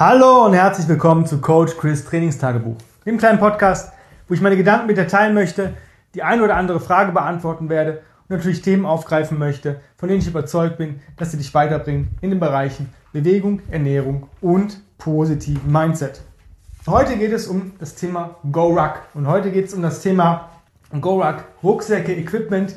Hallo und herzlich willkommen zu Coach Chris Trainingstagebuch, dem kleinen Podcast, wo ich meine Gedanken mit dir teilen möchte, die eine oder andere Frage beantworten werde und natürlich Themen aufgreifen möchte, von denen ich überzeugt bin, dass sie dich weiterbringen in den Bereichen Bewegung, Ernährung und positiven Mindset. Heute geht es um das Thema GoRuck und heute geht es um das Thema GoRuck, Rucksäcke, Equipment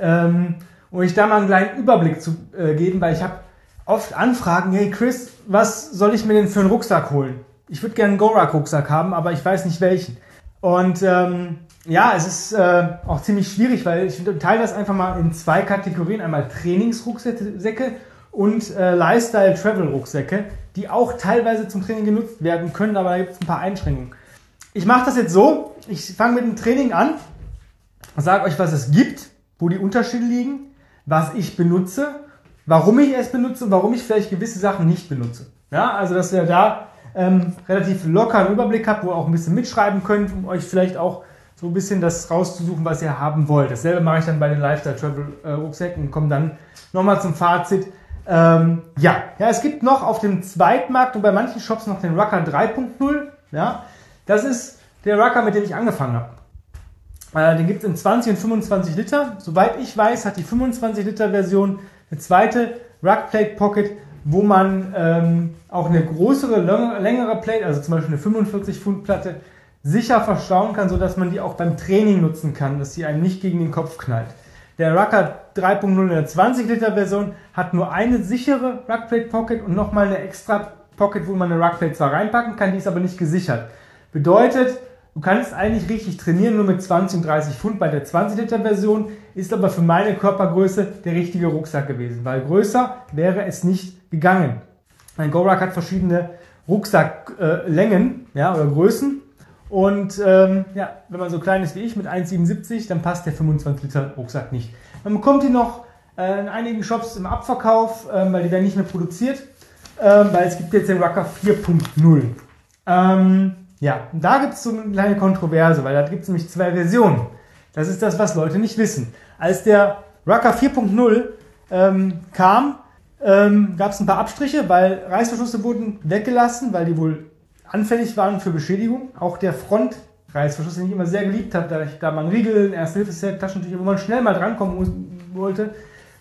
ähm, und ich da mal einen kleinen Überblick zu äh, geben, weil ich habe oft Anfragen, hey Chris, was soll ich mir denn für einen Rucksack holen? Ich würde gerne einen GoRuck-Rucksack haben, aber ich weiß nicht welchen. Und ähm, ja, es ist äh, auch ziemlich schwierig, weil ich teile das einfach mal in zwei Kategorien. Einmal Trainingsrucksäcke und äh, Lifestyle-Travel-Rucksäcke, die auch teilweise zum Training genutzt werden können, aber da gibt es ein paar Einschränkungen. Ich mache das jetzt so, ich fange mit dem Training an, sage euch, was es gibt, wo die Unterschiede liegen, was ich benutze warum ich es benutze und warum ich vielleicht gewisse Sachen nicht benutze. Ja, also dass ihr da ähm, relativ locker einen Überblick habt, wo ihr auch ein bisschen mitschreiben könnt, um euch vielleicht auch so ein bisschen das rauszusuchen, was ihr haben wollt. Dasselbe mache ich dann bei den Lifestyle Travel äh, Rucksäcken und komme dann nochmal zum Fazit. Ähm, ja. ja, es gibt noch auf dem Zweitmarkt und bei manchen Shops noch den Rucker 3.0. Ja, das ist der Rucker, mit dem ich angefangen habe. Äh, den gibt es in 20 und 25 Liter. Soweit ich weiß, hat die 25 Liter Version eine zweite Rugplate Pocket, wo man ähm, auch eine größere, längere Plate, also zum Beispiel eine 45 Pfund Platte, sicher verstauen kann, sodass man die auch beim Training nutzen kann, dass sie einem nicht gegen den Kopf knallt. Der Rucker 3.0 in der 20 Liter Version hat nur eine sichere Rugplate Pocket und nochmal eine extra Pocket, wo man eine Rugplate zwar reinpacken kann, die ist aber nicht gesichert. Bedeutet, Du kannst eigentlich richtig trainieren, nur mit 20 und 30 Pfund bei der 20 Liter Version, ist aber für meine Körpergröße der richtige Rucksack gewesen, weil größer wäre es nicht gegangen. Ein Gorak hat verschiedene Rucksacklängen äh, ja, oder Größen und ähm, ja, wenn man so klein ist wie ich mit 1,77, dann passt der 25 Liter Rucksack nicht. Man bekommt die noch äh, in einigen Shops im Abverkauf, äh, weil die werden nicht mehr produziert, ähm, weil es gibt jetzt den Rucker 4.0. Ähm, ja, da gibt es so eine kleine Kontroverse, weil da gibt es nämlich zwei Versionen. Das ist das, was Leute nicht wissen. Als der Rucker 4.0 ähm, kam, ähm, gab es ein paar Abstriche, weil Reißverschlüsse wurden weggelassen, weil die wohl anfällig waren für Beschädigung. Auch der Frontreißverschluss, den ich immer sehr geliebt habe, da ich da mal Riegel, Erste-Hilfe-Set, Taschentücher, wo man schnell mal drankommen wollte,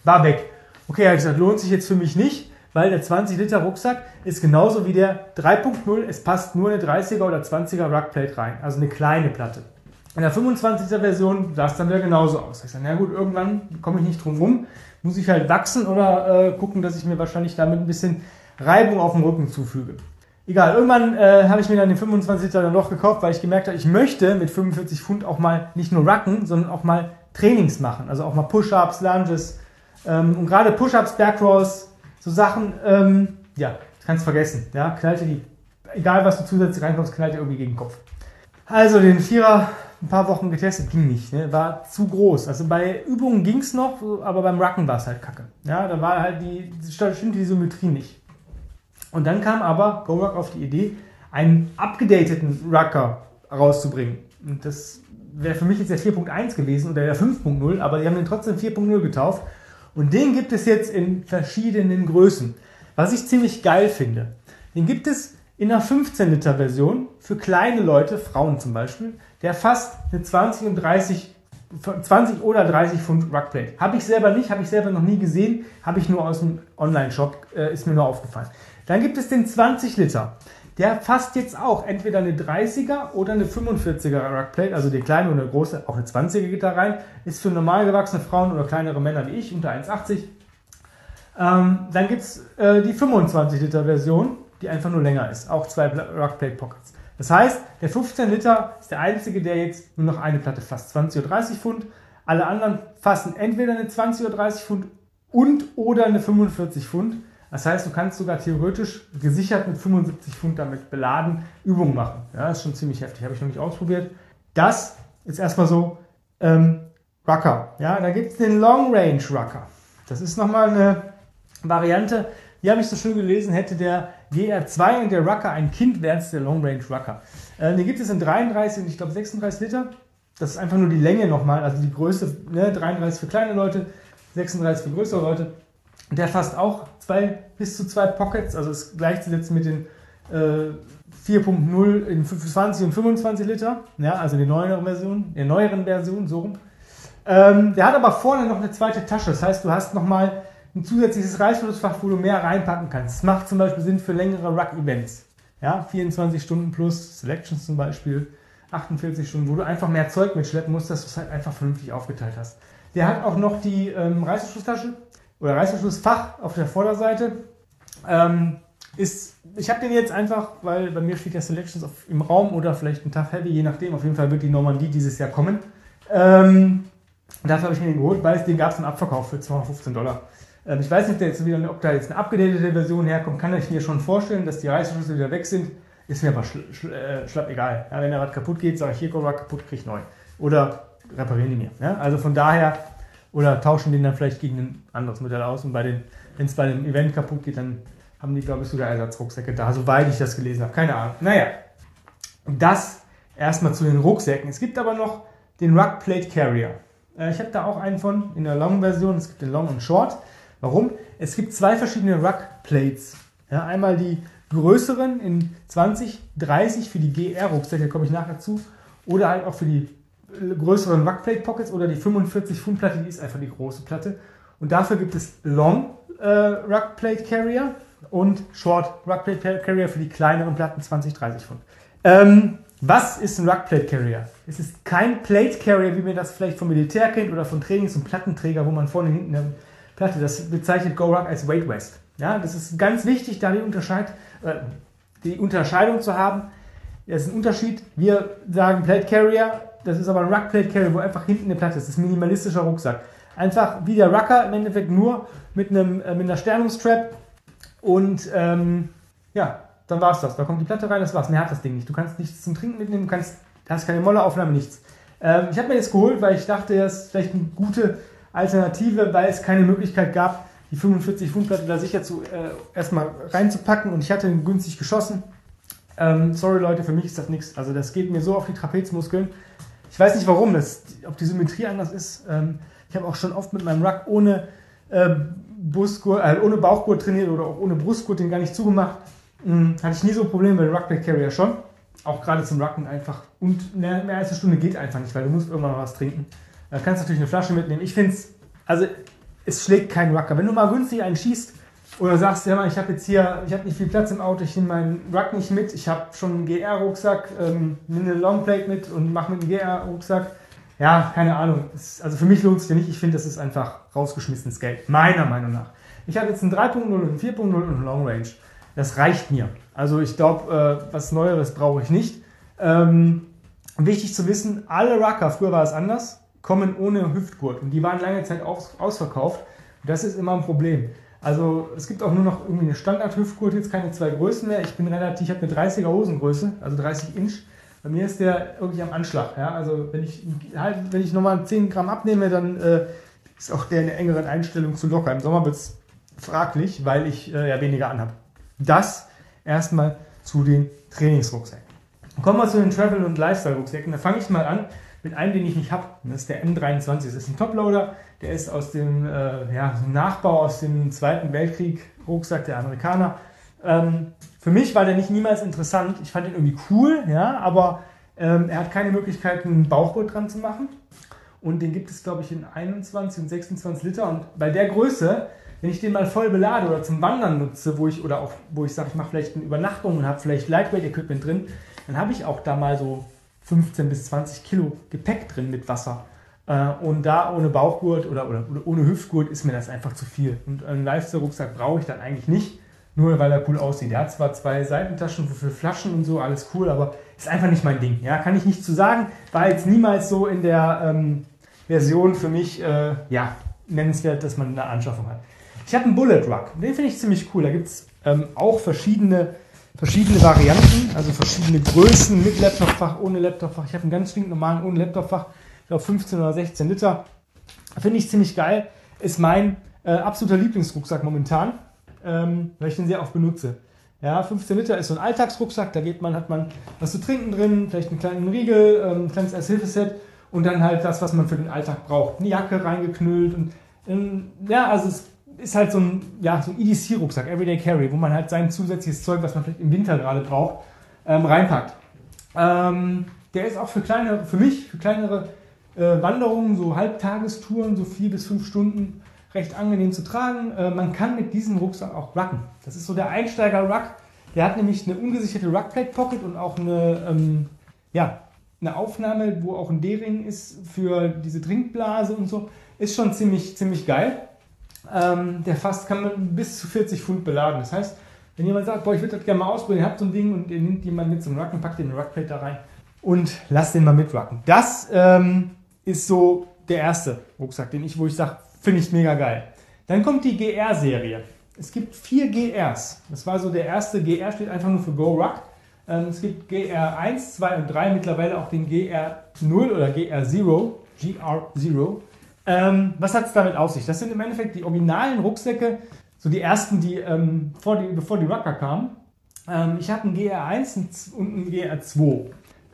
war weg. Okay, habe ich gesagt, lohnt sich jetzt für mich nicht weil der 20 Liter Rucksack ist genauso wie der 3.0. Es passt nur eine 30er oder 20er Rugplate rein, also eine kleine Platte. In der 25er Version sah es dann wieder genauso aus. Ich sage, na gut, irgendwann komme ich nicht drum rum, muss ich halt wachsen oder äh, gucken, dass ich mir wahrscheinlich damit ein bisschen Reibung auf dem Rücken zufüge. Egal, irgendwann äh, habe ich mir dann den 25 Liter dann noch gekauft, weil ich gemerkt habe, ich möchte mit 45 Pfund auch mal nicht nur rucken, sondern auch mal Trainings machen. Also auch mal Push-Ups, Lunges ähm, und gerade Push-Ups, Backrolls, so Sachen, ähm, ja, kannst vergessen. Ja, knallte die, egal was du zusätzlich reinkommst, knallt irgendwie gegen den Kopf. Also den Vierer ein paar Wochen getestet, ging nicht, ne? war zu groß. Also bei Übungen ging es noch, aber beim Racken war es halt kacke. Ja, da war halt die, stimmte die Symmetrie nicht. Und dann kam aber GoRuck auf die Idee, einen abgedateten Rucker rauszubringen. Und das wäre für mich jetzt der 4.1 gewesen oder der 5.0, aber die haben den trotzdem 4.0 getauft und den gibt es jetzt in verschiedenen Größen. Was ich ziemlich geil finde. Den gibt es in einer 15 Liter Version für kleine Leute, Frauen zum Beispiel, der fast eine 20 und 30 20 oder 30 Pfund Rugplate. Habe ich selber nicht, habe ich selber noch nie gesehen, habe ich nur aus dem Online-Shop, äh, ist mir nur aufgefallen. Dann gibt es den 20 Liter. Der fasst jetzt auch entweder eine 30er oder eine 45er Rugplate, also die kleine oder große, auch eine 20er geht da rein, ist für normal gewachsene Frauen oder kleinere Männer wie ich, unter 1,80. Ähm, dann gibt es äh, die 25 Liter Version, die einfach nur länger ist, auch zwei Rugplate Pockets. Das heißt, der 15 Liter ist der einzige, der jetzt nur noch eine Platte fasst, 20 oder 30 Pfund. Alle anderen fassen entweder eine 20 oder 30 Pfund und oder eine 45 Pfund. Das heißt, du kannst sogar theoretisch gesichert mit 75 Pfund damit beladen Übungen machen. Ja, das ist schon ziemlich heftig. Habe ich noch nicht ausprobiert. Das ist erstmal so ähm, Rucker. Ja, da gibt es den Long Range Rucker. Das ist nochmal eine Variante. Hier habe ich so schön gelesen, hätte der GR2 und der Rucker ein Kind, wäre es der Long Range Rucker. Äh, den gibt es in 33 und ich glaube 36 Liter. Das ist einfach nur die Länge nochmal, also die Größe, ne, 33 für kleine Leute, 36 für größere Leute. Der fasst auch zwei, bis zu zwei Pockets, also ist gleichzusetzen mit den äh, 4.0 in 20 und 25 Liter, ja, also die neueren Version, der neueren Version, so rum. Ähm, der hat aber vorne noch eine zweite Tasche, das heißt, du hast nochmal ein zusätzliches Reißverschlussfach, wo du mehr reinpacken kannst. Das macht zum Beispiel Sinn für längere Ruck-Events. Ja, 24 Stunden plus, Selections zum Beispiel, 48 Stunden, wo du einfach mehr Zeug mitschleppen musst, dass du es halt einfach vernünftig aufgeteilt hast. Der hat auch noch die ähm, Reißverschlusstasche oder Reißverschlussfach auf der Vorderseite. Ähm, ist, ich habe den jetzt einfach, weil bei mir steht ja Selections auf, im Raum oder vielleicht ein Tough Heavy, je nachdem. Auf jeden Fall wird die Normandie dieses Jahr kommen. Ähm, dafür habe ich mir den geholt, weil es den gab es im Abverkauf für 215 Dollar. Ähm, ich weiß nicht, jetzt wieder, ob da jetzt eine abgedatete Version herkommt, kann ich mir schon vorstellen, dass die Reißverschlüsse wieder weg sind. Ist mir aber schl schl äh, schlapp egal. Ja, wenn der Rad kaputt geht, sage ich, hier kommt kaputt, kriege ich neu. Oder reparieren die mir. Ja? Also von daher, oder tauschen den dann vielleicht gegen ein anderes Modell aus. Und wenn es bei dem Event kaputt geht, dann haben die, glaube ich, sogar Ersatzrucksäcke da, soweit ich das gelesen habe. Keine Ahnung. Naja, das erstmal zu den Rucksäcken. Es gibt aber noch den Rug Plate Carrier. Äh, ich habe da auch einen von in der Long-Version. Es gibt den Long und Short. Warum? Es gibt zwei verschiedene Rug Plates. Ja, einmal die größeren in 20, 30 für die GR-Rucksäcke, komme ich nachher zu, oder halt auch für die größeren Rug Plate Pockets oder die 45 Pfund Platte, die ist einfach die große Platte. Und dafür gibt es Long äh, Rug Plate Carrier und Short Rug Plate Carrier für die kleineren Platten 20, 30 Pfund. Ähm, was ist ein Rug Plate Carrier? Es ist kein Plate Carrier, wie man das vielleicht vom Militär kennt oder von Trainings- und Plattenträger, wo man vorne und hinten eine Platte, das bezeichnet GoRuck als Weight West. Ja, das ist ganz wichtig, da die, Unterscheid, äh, die Unterscheidung zu haben. Das ist ein Unterschied. Wir sagen Plate Carrier, das ist aber ein Ruck Plate Carrier, wo einfach hinten eine Platte ist. Das ist ein minimalistischer Rucksack. Einfach wie der Rucker, im Endeffekt nur mit, einem, äh, mit einer Sternungstrap und ähm, ja, dann war es das. Da kommt die Platte rein, das war's. Mehr hat das Ding nicht. Du kannst nichts zum Trinken mitnehmen, du kannst, hast keine Molleraufnahme, nichts. Ähm, ich habe mir das geholt, weil ich dachte, das ist vielleicht eine gute Alternative, weil es keine Möglichkeit gab, die 45 Pfund Platte da sicher zu, äh, erstmal reinzupacken und ich hatte ihn günstig geschossen. Ähm, sorry Leute, für mich ist das nichts. Also das geht mir so auf die Trapezmuskeln. Ich weiß nicht warum, das, ob die Symmetrie anders ist. Ähm, ich habe auch schon oft mit meinem Ruck ohne, äh, äh, ohne Bauchgurt trainiert oder auch ohne Brustgurt den gar nicht zugemacht. Hm, hatte ich nie so Probleme, bei Ruckback Carrier schon. Auch gerade zum Rucken einfach. Und mehr, mehr als eine Stunde geht einfach nicht, weil du musst irgendwann was trinken. Da kannst du natürlich eine Flasche mitnehmen. Ich finde es, also es schlägt keinen Rucker. Wenn du mal günstig einen schießt oder sagst, ja, ich habe jetzt hier, ich habe nicht viel Platz im Auto, ich nehme meinen Ruck nicht mit, ich habe schon einen GR-Rucksack, ähm, nehme eine Longplate mit und mache mit dem GR-Rucksack. Ja, keine Ahnung. Es, also für mich lohnt es dir nicht. Ich finde, das ist einfach rausgeschmissenes Geld. Meiner Meinung nach. Ich habe jetzt einen 3.0 und einen 4.0 und einen Long Range. Das reicht mir. Also ich glaube, äh, was Neueres brauche ich nicht. Ähm, wichtig zu wissen, alle Rucker, früher war es anders, kommen ohne Hüftgurt. Und die waren lange Zeit aus, ausverkauft. Das ist immer ein Problem. Also es gibt auch nur noch irgendwie eine Standard-Hüftgurt, jetzt keine zwei Größen mehr. Ich bin relativ, ich habe eine 30er Hosengröße, also 30 Inch. Bei mir ist der wirklich am Anschlag. Ja? Also wenn ich, halt, wenn ich nochmal 10 Gramm abnehme, dann äh, ist auch der in der engeren Einstellung zu locker. Im Sommer wird es fraglich, weil ich äh, ja weniger anhabe. Das erstmal zu den Trainingsrucksäcken. Kommen wir zu den Travel- und Lifestyle-Rucksäcken. Da fange ich mal an mit einem, den ich nicht habe. Das ist der M23. Das ist ein Toploader. Der ist aus dem äh, ja, Nachbau aus dem Zweiten Weltkrieg Rucksack der Amerikaner. Ähm, für mich war der nicht niemals interessant. Ich fand ihn irgendwie cool, ja, aber ähm, er hat keine Möglichkeit, einen Bauchgurt dran zu machen. Und den gibt es, glaube ich, in 21 und 26 Liter. Und bei der Größe wenn ich den mal voll belade oder zum Wandern nutze, wo ich oder auch wo ich sage, ich mache vielleicht eine Übernachtung und habe vielleicht Lightweight Equipment drin, dann habe ich auch da mal so 15 bis 20 Kilo Gepäck drin mit Wasser. Äh, und da ohne Bauchgurt oder, oder, oder, ohne Hüftgurt ist mir das einfach zu viel. Und einen Lifestyle-Rucksack brauche ich dann eigentlich nicht, nur weil er cool aussieht. Der hat zwar zwei Seitentaschen für Flaschen und so, alles cool, aber ist einfach nicht mein Ding. Ja, kann ich nicht zu sagen. War jetzt niemals so in der ähm, Version für mich äh, ja, nennenswert, dass man eine Anschaffung hat. Ich habe einen Bullet Rug. Den finde ich ziemlich cool. Da gibt es ähm, auch verschiedene, verschiedene Varianten, also verschiedene Größen mit Laptopfach, ohne Laptopfach. Ich habe einen ganz stinknormalen ohne Laptopfach. Ich glaube 15 oder 16 Liter. Finde ich ziemlich geil. Ist mein äh, absoluter Lieblingsrucksack momentan, ähm, weil ich den sehr oft benutze. Ja, 15 Liter ist so ein Alltagsrucksack, da geht man, hat man was zu trinken drin, vielleicht einen kleinen Riegel, ähm, ein kleines Ersthilfeset und dann halt das, was man für den Alltag braucht. Eine Jacke reingeknüllt und ähm, ja, also es ist halt so ein, ja, so ein EDC-Rucksack, Everyday Carry, wo man halt sein zusätzliches Zeug, was man vielleicht im Winter gerade braucht, ähm, reinpackt. Ähm, der ist auch für kleine, für mich, für kleinere äh, Wanderungen, so Halbtagestouren, so vier bis fünf Stunden, recht angenehm zu tragen. Äh, man kann mit diesem Rucksack auch rucken. Das ist so der Einsteiger-Ruck. Der hat nämlich eine ungesicherte Ruckplate-Pocket und auch eine, ähm, ja, eine Aufnahme, wo auch ein D-Ring ist für diese Trinkblase und so. Ist schon ziemlich, ziemlich geil. Ähm, der fast kann man bis zu 40 Pfund beladen. Das heißt, wenn jemand sagt, boah, ich würde das gerne mal ausprobieren, ihr habt so ein Ding und ihr nimmt jemand mit zum Rucken, packt den Ruckplate da rein und lasst den mal mitrucken. Das ähm, ist so der erste Rucksack, den ich, wo ich sage, finde ich mega geil. Dann kommt die GR-Serie. Es gibt vier GRs. Das war so der erste GR, steht einfach nur für Go Ruck. Ähm, es gibt GR 1, 2 und 3, mittlerweile auch den GR 0 oder GR 0, GR 0. Ähm, was hat es damit auf sich? Das sind im Endeffekt die originalen Rucksäcke, so die ersten, die, ähm, vor die bevor die Rucker kamen. Ähm, ich habe einen GR1 und einen GR2.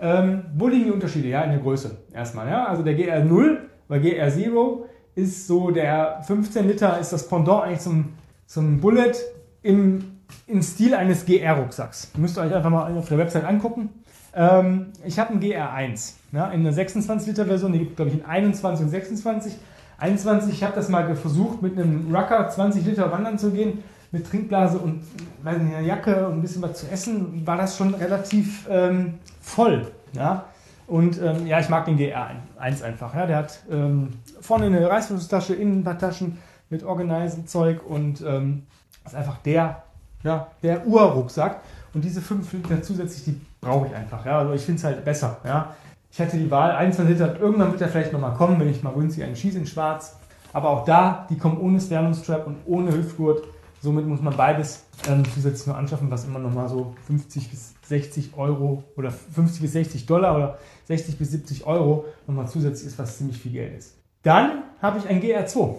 Ähm, wo liegen die Unterschiede? Ja, in der Größe erstmal. Ja? Also der GR0 oder GR0 ist so der 15 Liter, ist das Pendant eigentlich zum, zum Bullet im, im Stil eines GR-Rucksacks. Müsst ihr euch einfach mal auf der Website angucken. Ähm, ich habe einen GR1 ja, in einer 26 Liter Version, die gibt glaube ich in 21 und 26. 21, ich habe das mal versucht mit einem Rucker 20 Liter wandern zu gehen, mit Trinkblase und weiß nicht, einer Jacke und ein bisschen was zu essen, war das schon relativ ähm, voll. Ja? Und ähm, ja, ich mag den GR1 einfach. Ja? Der hat ähm, vorne eine Reißverschlusstasche, innen ein paar Taschen mit Organizen-Zeug und ähm, ist einfach der, ja, der Urrucksack. Und diese 5 Liter zusätzlich, die brauche ich einfach. Ja? Also ich finde es halt besser. Ja? Ich hatte die Wahl, 21 Liter, irgendwann wird er vielleicht nochmal kommen, wenn ich mal günstig einen schieße in schwarz. Aber auch da, die kommen ohne Sternungstrap und ohne Hüftgurt. Somit muss man beides ähm, zusätzlich nur anschaffen, was immer nochmal so 50 bis 60 Euro oder 50 bis 60 Dollar oder 60 bis 70 Euro nochmal zusätzlich ist, was ziemlich viel Geld ist. Dann habe ich ein GR2.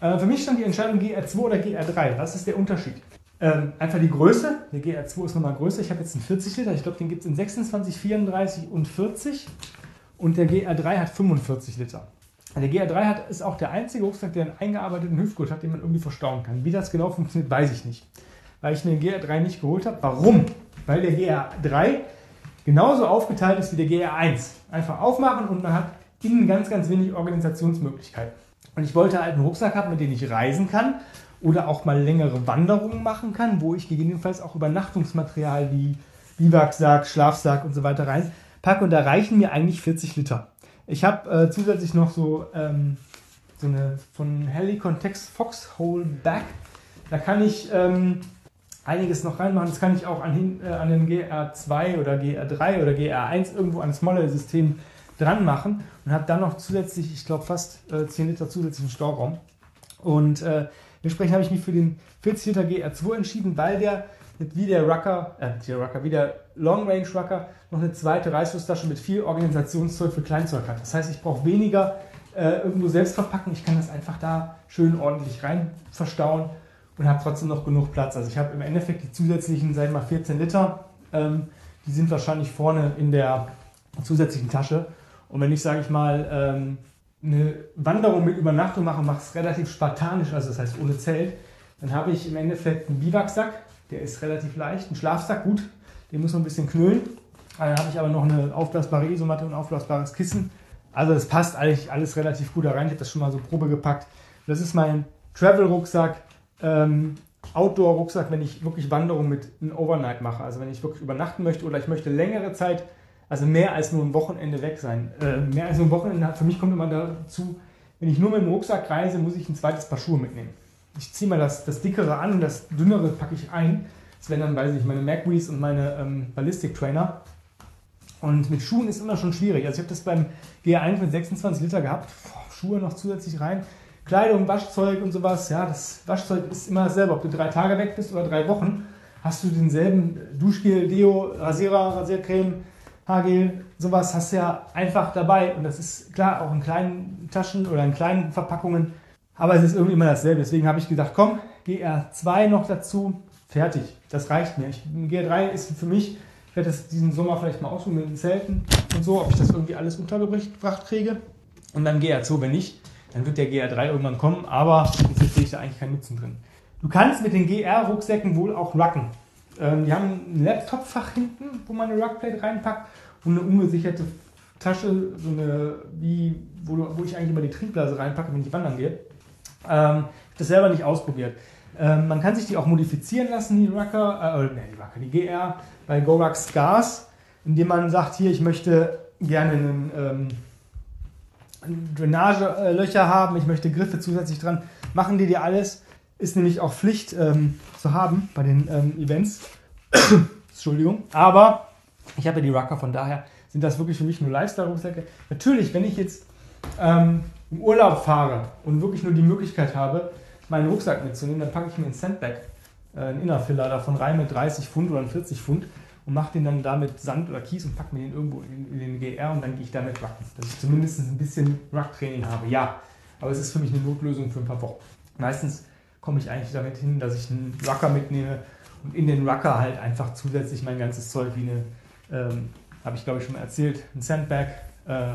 Äh, für mich stand die Entscheidung GR2 oder GR3. Was ist der Unterschied? Ähm, einfach die Größe. Der GR2 ist nochmal größer. Ich habe jetzt einen 40 Liter. Ich glaube, den gibt es in 26, 34 und 40. Und der GR3 hat 45 Liter. Der GR3 hat, ist auch der einzige Rucksack, der einen eingearbeiteten Hüftgurt hat, den man irgendwie verstauen kann. Wie das genau funktioniert, weiß ich nicht. Weil ich mir den GR3 nicht geholt habe. Warum? Weil der GR3 genauso aufgeteilt ist wie der GR1. Einfach aufmachen und man hat innen ganz, ganz wenig Organisationsmöglichkeiten. Und ich wollte halt einen Rucksack haben, mit dem ich reisen kann oder auch mal längere Wanderungen machen kann, wo ich gegebenenfalls auch Übernachtungsmaterial wie Biwaksack, Schlafsack und so weiter reinpacke. Und da reichen mir eigentlich 40 Liter. Ich habe äh, zusätzlich noch so, ähm, so eine von Helicon Tex Foxhole Back. Da kann ich ähm, einiges noch reinmachen. Das kann ich auch an, äh, an den GR2 oder GR3 oder GR1 irgendwo an das Molle-System dran machen und habe dann noch zusätzlich, ich glaube, fast äh, 10 Liter zusätzlichen Stauraum. Und äh, dementsprechend habe ich mich für den 40 Liter GR2 entschieden, weil der wie der Rucker, äh, der Rucker, wie der Long Range Rucker noch eine zweite Reißflusstasche mit viel Organisationszeug für Kleinzeug hat. Das heißt, ich brauche weniger äh, irgendwo selbst verpacken. Ich kann das einfach da schön ordentlich rein verstauen und habe trotzdem noch genug Platz. Also ich habe im Endeffekt die zusätzlichen, sagen wir mal 14 Liter, ähm, die sind wahrscheinlich vorne in der zusätzlichen Tasche. Und wenn ich, sage ich mal, ähm, eine Wanderung mit Übernachtung mache, mache es relativ spartanisch, also das heißt ohne Zelt, dann habe ich im Endeffekt einen Biwaksack, der ist relativ leicht, einen Schlafsack, gut, den muss man ein bisschen knüllen. Dann habe ich aber noch eine aufblasbare Isomatte und ein aufblasbares Kissen. Also das passt eigentlich alles relativ gut da rein. Ich habe das schon mal so Probe gepackt. Das ist mein Travel-Rucksack ähm, Outdoor-Rucksack, wenn ich wirklich Wanderung mit einem Overnight mache. Also wenn ich wirklich übernachten möchte oder ich möchte längere Zeit, also mehr als nur ein Wochenende weg sein. Äh, mehr als nur ein Wochenende, für mich kommt immer dazu, wenn ich nur mit dem Rucksack reise, muss ich ein zweites Paar Schuhe mitnehmen. Ich ziehe mal das, das dickere an und das dünnere packe ich ein. Das wären dann, weiß ich, meine MacBreeze und meine ähm, Ballistic Trainer. Und mit Schuhen ist immer schon schwierig. Also ich habe das beim GR1 mit 26 Liter gehabt. Boah, Schuhe noch zusätzlich rein. Kleidung, Waschzeug und sowas, ja, das Waschzeug ist immer dasselbe. Ob du drei Tage weg bist oder drei Wochen, hast du denselben Duschgel, Deo, Rasierer, Rasiercreme, Haargel, sowas hast du ja einfach dabei. Und das ist klar auch in kleinen Taschen oder in kleinen Verpackungen. Aber es ist irgendwie immer dasselbe. Deswegen habe ich gedacht, komm, GR2 noch dazu, fertig. Das reicht mir. Ich, GR3 ist für mich, ich werde das diesen Sommer vielleicht mal ausprobieren mit den Zelten und so, ob ich das irgendwie alles untergebracht kriege. Und dann GR2, wenn nicht, dann wird der GR3 irgendwann kommen, aber jetzt sehe ich da eigentlich keinen Nutzen drin. Du kannst mit den GR-Rucksäcken wohl auch rucken. Ähm, die haben ein Laptop-Fach hinten, wo man eine Ruckplate reinpackt und eine ungesicherte Tasche, so eine, wie, wo, wo ich eigentlich immer die Trinkblase reinpacke, wenn ich wandern gehe. Ähm, ich das selber nicht ausprobiert. Ähm, man kann sich die auch modifizieren lassen, die Rucker, äh, nee, die Rucker, die GR bei Gorak Scars, indem man sagt, hier, ich möchte gerne einen, ähm, Drainagelöcher haben, ich möchte Griffe zusätzlich dran. Machen die dir alles. Ist nämlich auch Pflicht ähm, zu haben bei den ähm, Events. Entschuldigung. Aber ich habe ja die Rucker, von daher sind das wirklich für mich nur Lifestyle-Rucksäcke. Natürlich, wenn ich jetzt ähm, im Urlaub fahre und wirklich nur die Möglichkeit habe, meinen Rucksack mitzunehmen, dann packe ich mir einen Sandbag, äh, einen Innerfiller davon rein mit 30 Pfund oder 40 Pfund und mache den dann damit Sand oder Kies und packe mir den irgendwo in, in, den GR und dann gehe ich damit rucken. Dass ich zumindest ein bisschen Ruck-Training habe, ja. Aber es ist für mich eine Notlösung für ein paar Wochen. Meistens komme ich eigentlich damit hin, dass ich einen Rucker mitnehme und in den Rucker halt einfach zusätzlich mein ganzes Zeug wie eine, ähm, habe ich glaube ich schon mal erzählt, ein Sandbag, äh,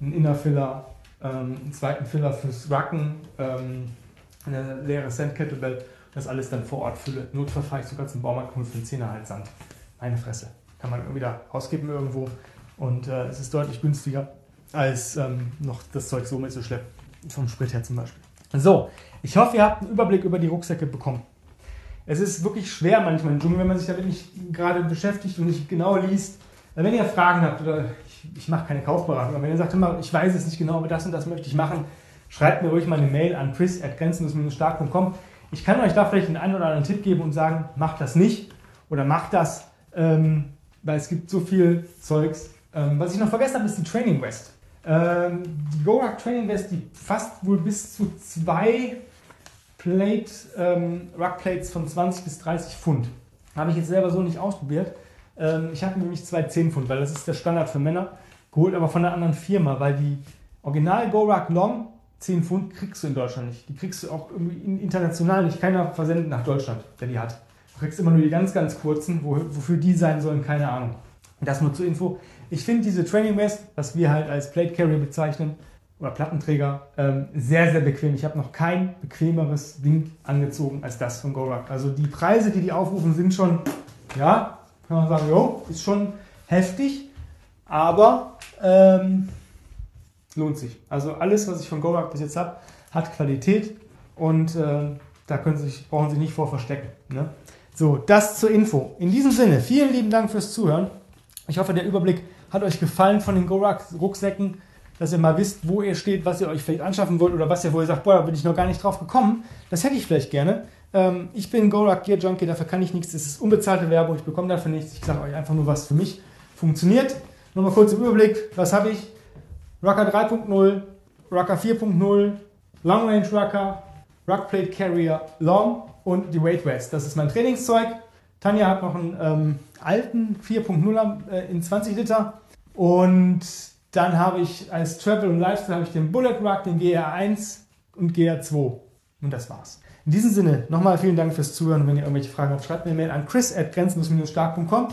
ein Innerfiller, ähm, einen zweiten Filler fürs Rucken, ähm, eine leere Sand-Kettlebell, das alles dann vor Ort fülle. Notfall fahre ich sogar zum Baumarkt und für einen Zehner halt Sand meine Fresse. Kann man wieder ausgeben irgendwo und äh, es ist deutlich günstiger, als ähm, noch das Zeug so mitzuschleppen. Vom Sprit her zum Beispiel. So, ich hoffe, ihr habt einen Überblick über die Rucksäcke bekommen. Es ist wirklich schwer manchmal im Dschungel, wenn man sich damit nicht gerade beschäftigt und nicht genau liest. Wenn ihr Fragen habt oder ich, ich mache keine Kaufberatung, aber wenn ihr sagt immer, ich weiß es nicht genau, aber das und das möchte ich machen, schreibt mir ruhig mal eine Mail an chris.grenzen-stark.com. Ich kann euch da vielleicht einen oder anderen Tipp geben und sagen, macht das nicht oder macht das ähm, weil es gibt so viel Zeugs. Ähm, was ich noch vergessen habe, ist die Training West. Ähm, die Gorak Training West, die fasst wohl bis zu zwei Plate, ähm, Rugplates von 20 bis 30 Pfund. Habe ich jetzt selber so nicht ausprobiert. Ähm, ich habe nämlich zwei 10 Pfund, weil das ist der Standard für Männer. Geholt aber von einer anderen Firma, weil die Original Gorak Long 10 Pfund kriegst du in Deutschland nicht. Die kriegst du auch international nicht. Keiner versendet nach Deutschland, der die hat. Du kriegst immer nur die ganz, ganz kurzen, wo, wofür die sein sollen, keine Ahnung. Das nur zur Info. Ich finde diese Training Vest, was wir halt als Plate Carrier bezeichnen, oder Plattenträger, ähm, sehr, sehr bequem. Ich habe noch kein bequemeres Ding angezogen als das von Gorak. Also die Preise, die die aufrufen, sind schon, ja, kann man sagen, jo, ist schon heftig, aber ähm, lohnt sich. Also alles, was ich von Gorak bis jetzt habe, hat Qualität und äh, da können Sie sich, brauchen Sie nicht vor verstecken. Ne? So, das zur Info. In diesem Sinne, vielen lieben Dank fürs Zuhören. Ich hoffe, der Überblick hat euch gefallen von den Gorak-Rucksäcken, dass ihr mal wisst, wo ihr steht, was ihr euch vielleicht anschaffen wollt oder was ihr, wo ihr sagt, boah, da bin ich noch gar nicht drauf gekommen. Das hätte ich vielleicht gerne. Ähm, ich bin Gorak Gear Junkie, dafür kann ich nichts. Das ist unbezahlte Werbung, ich bekomme dafür nichts. Ich sage euch einfach nur, was für mich funktioniert. Nochmal kurz im Überblick, was habe ich? Rucker 3.0, Rucker 4.0, Long Range Rucker, Ruckplate Carrier Long und die Weight West. Das ist mein Trainingszeug. Tanja hat noch einen ähm, alten 4.0 äh, in 20 Liter. Und dann habe ich als Travel und Lifestyle habe ich den Bullet Rug, den GR1 und GR2. Und das war's. In diesem Sinne, nochmal vielen Dank fürs Zuhören. Wenn ihr irgendwelche Fragen habt, schreibt mir eine Mail an chris.grenzen-stark.com.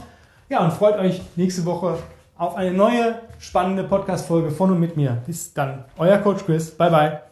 Ja, und freut euch nächste Woche auf eine neue spannende Podcast-Folge von und mit mir. Bis dann. Euer Coach Chris. Bye, bye.